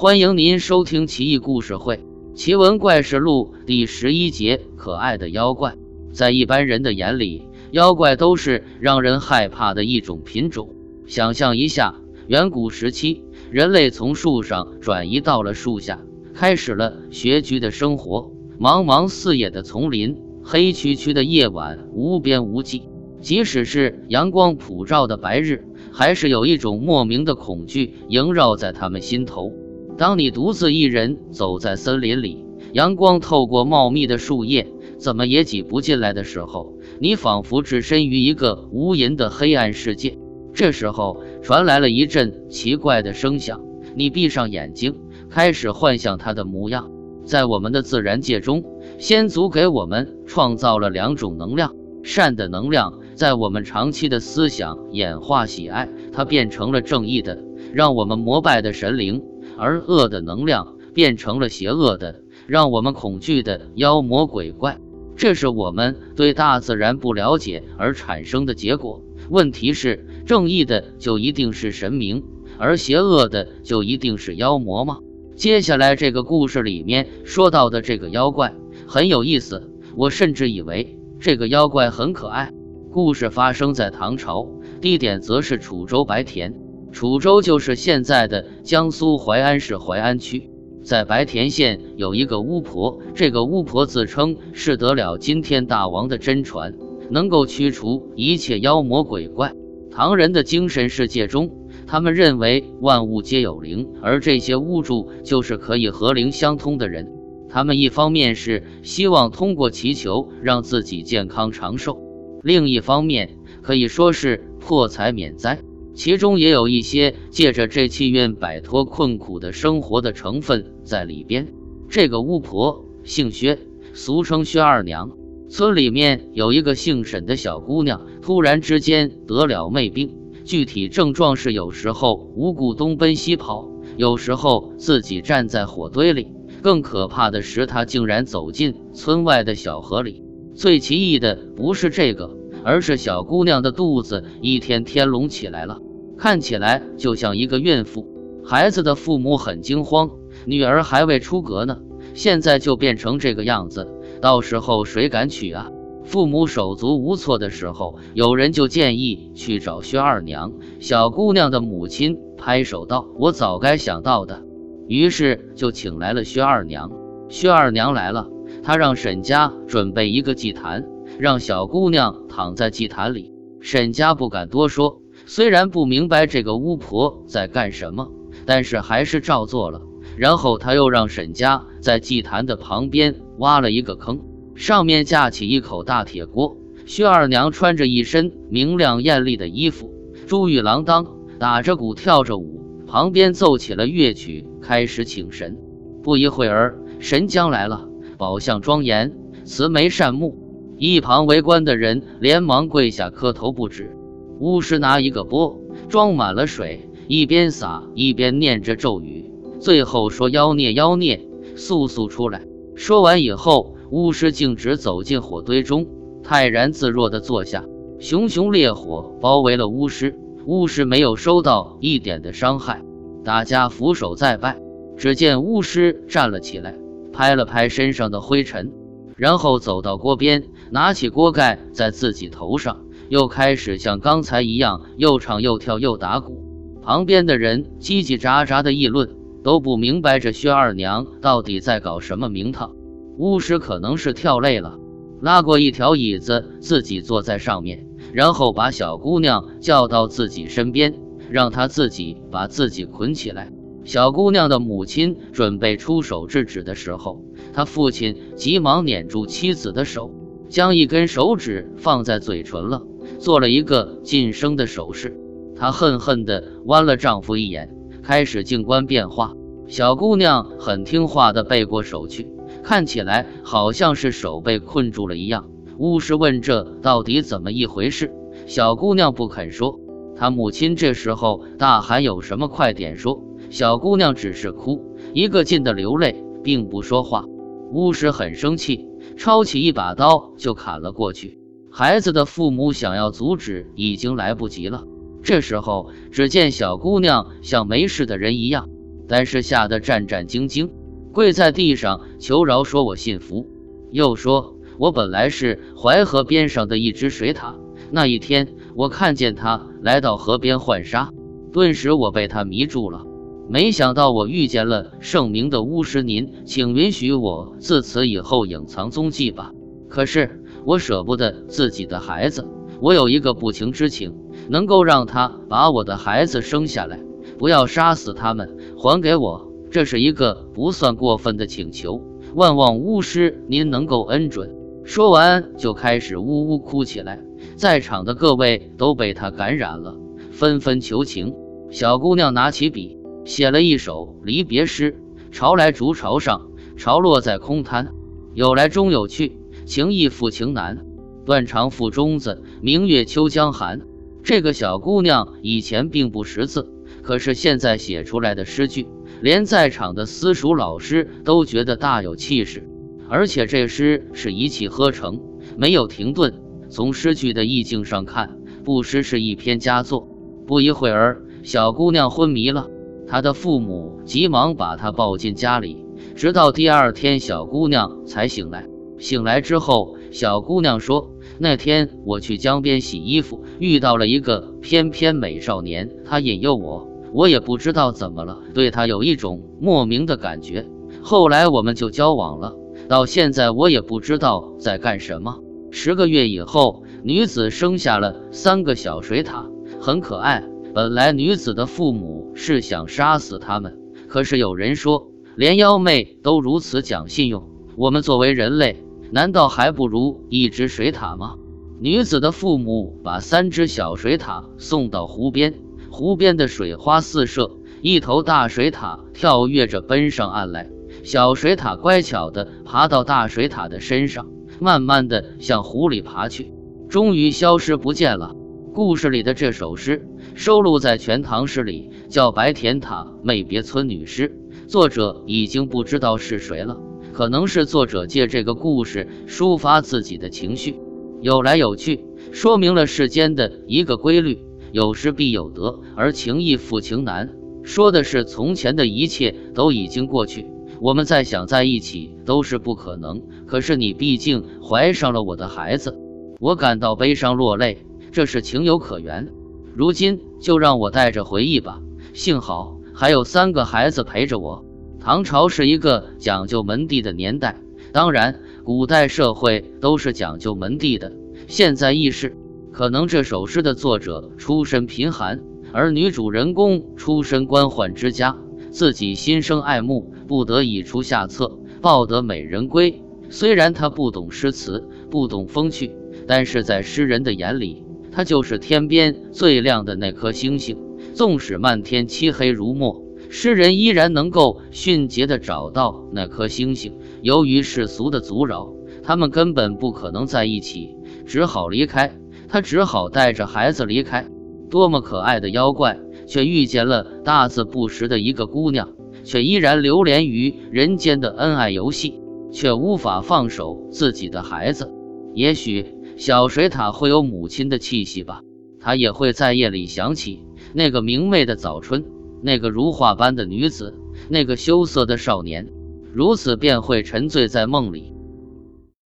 欢迎您收听《奇异故事会·奇闻怪事录》第十一节：可爱的妖怪。在一般人的眼里，妖怪都是让人害怕的一种品种。想象一下，远古时期，人类从树上转移到了树下，开始了穴居的生活。茫茫四野的丛林，黑黢黢的夜晚，无边无际。即使是阳光普照的白日，还是有一种莫名的恐惧萦绕在他们心头。当你独自一人走在森林里，阳光透过茂密的树叶，怎么也挤不进来的时候，你仿佛置身于一个无垠的黑暗世界。这时候传来了一阵奇怪的声响，你闭上眼睛，开始幻想它的模样。在我们的自然界中，先祖给我们创造了两种能量，善的能量。在我们长期的思想演化喜爱，它变成了正义的，让我们膜拜的神灵；而恶的能量变成了邪恶的，让我们恐惧的妖魔鬼怪。这是我们对大自然不了解而产生的结果。问题是，正义的就一定是神明，而邪恶的就一定是妖魔吗？接下来这个故事里面说到的这个妖怪很有意思，我甚至以为这个妖怪很可爱。故事发生在唐朝，地点则是楚州白田。楚州就是现在的江苏淮安市淮安区，在白田县有一个巫婆，这个巫婆自称是得了今天大王的真传，能够驱除一切妖魔鬼怪。唐人的精神世界中，他们认为万物皆有灵，而这些巫祝就是可以和灵相通的人。他们一方面是希望通过祈求让自己健康长寿。另一方面，可以说是破财免灾，其中也有一些借着这气运摆脱困苦的生活的成分在里边。这个巫婆姓薛，俗称薛二娘。村里面有一个姓沈的小姑娘，突然之间得了妹病，具体症状是有时候无故东奔西跑，有时候自己站在火堆里，更可怕的是，她竟然走进村外的小河里。最奇异的不是这个，而是小姑娘的肚子一天天隆起来了，看起来就像一个孕妇。孩子的父母很惊慌，女儿还未出阁呢，现在就变成这个样子，到时候谁敢娶啊？父母手足无措的时候，有人就建议去找薛二娘。小姑娘的母亲拍手道：“我早该想到的。”于是就请来了薛二娘。薛二娘来了。她让沈家准备一个祭坛，让小姑娘躺在祭坛里。沈家不敢多说，虽然不明白这个巫婆在干什么，但是还是照做了。然后他又让沈家在祭坛的旁边挖了一个坑，上面架起一口大铁锅。薛二娘穿着一身明亮艳丽的衣服，珠玉郎当，打着鼓，跳着舞，旁边奏起了乐曲，开始请神。不一会儿，神将来了。宝相庄严，慈眉善目，一旁围观的人连忙跪下磕头不止。巫师拿一个钵装满了水，一边洒一边念着咒语，最后说：“妖孽，妖孽，速速出来！”说完以后，巫师径直走进火堆中，泰然自若地坐下。熊熊烈火包围了巫师，巫师没有受到一点的伤害。大家俯首再拜，只见巫师站了起来。拍了拍身上的灰尘，然后走到锅边，拿起锅盖在自己头上，又开始像刚才一样又唱又跳又打鼓。旁边的人叽叽喳喳的议论，都不明白这薛二娘到底在搞什么名堂。巫师可能是跳累了，拉过一条椅子，自己坐在上面，然后把小姑娘叫到自己身边，让她自己把自己捆起来。小姑娘的母亲准备出手制止的时候，她父亲急忙捻住妻子的手，将一根手指放在嘴唇了，做了一个噤声的手势。她恨恨地剜了丈夫一眼，开始静观变化。小姑娘很听话地背过手去，看起来好像是手被困住了一样。巫师问：“这到底怎么一回事？”小姑娘不肯说。她母亲这时候大喊：“有什么快点说！”小姑娘只是哭，一个劲的流泪，并不说话。巫师很生气，抄起一把刀就砍了过去。孩子的父母想要阻止，已经来不及了。这时候，只见小姑娘像没事的人一样，但是吓得战战兢兢，跪在地上求饶，说我信服。又说我本来是淮河边上的一只水獭，那一天我看见它来到河边浣纱，顿时我被它迷住了。没想到我遇见了圣明的巫师您，请允许我自此以后隐藏踪迹吧。可是我舍不得自己的孩子，我有一个不情之请，能够让他把我的孩子生下来，不要杀死他们，还给我，这是一个不算过分的请求。万望巫师您能够恩准。说完就开始呜呜哭起来，在场的各位都被他感染了，纷纷求情。小姑娘拿起笔。写了一首离别诗：潮来逐潮上，潮落在空滩。有来终有去，情易复情难。断肠复中子，明月秋江寒。这个小姑娘以前并不识字，可是现在写出来的诗句，连在场的私塾老师都觉得大有气势。而且这诗是一气呵成，没有停顿。从诗句的意境上看，不失是一篇佳作。不一会儿，小姑娘昏迷了。她的父母急忙把她抱进家里，直到第二天，小姑娘才醒来。醒来之后，小姑娘说：“那天我去江边洗衣服，遇到了一个翩翩美少年，他引诱我，我也不知道怎么了，对他有一种莫名的感觉。后来我们就交往了，到现在我也不知道在干什么。十个月以后，女子生下了三个小水獭，很可爱。本来女子的父母。”是想杀死他们，可是有人说，连妖妹都如此讲信用，我们作为人类，难道还不如一只水獭吗？女子的父母把三只小水獭送到湖边，湖边的水花四射，一头大水獭跳跃着奔上岸来，小水獭乖巧地爬到大水獭的身上，慢慢地向湖里爬去，终于消失不见了。故事里的这首诗收录在《全唐诗》里，叫《白田塔妹别村女诗》。作者已经不知道是谁了，可能是作者借这个故事抒发自己的情绪。有来有去，说明了世间的一个规律：有失必有得，而情易复情难。说的是从前的一切都已经过去，我们再想在一起都是不可能。可是你毕竟怀上了我的孩子，我感到悲伤落泪。这是情有可原，如今就让我带着回忆吧。幸好还有三个孩子陪着我。唐朝是一个讲究门第的年代，当然，古代社会都是讲究门第的，现在亦是。可能这首诗的作者出身贫寒，而女主人公出身官宦之家，自己心生爱慕，不得已出下策，抱得美人归。虽然她不懂诗词，不懂风趣，但是在诗人的眼里。她就是天边最亮的那颗星星，纵使漫天漆黑如墨，诗人依然能够迅捷地找到那颗星星。由于世俗的阻扰，他们根本不可能在一起，只好离开。他只好带着孩子离开。多么可爱的妖怪，却遇见了大字不识的一个姑娘，却依然流连于人间的恩爱游戏，却无法放手自己的孩子。也许。小水獭会有母亲的气息吧，它也会在夜里想起那个明媚的早春，那个如画般的女子，那个羞涩的少年，如此便会沉醉在梦里。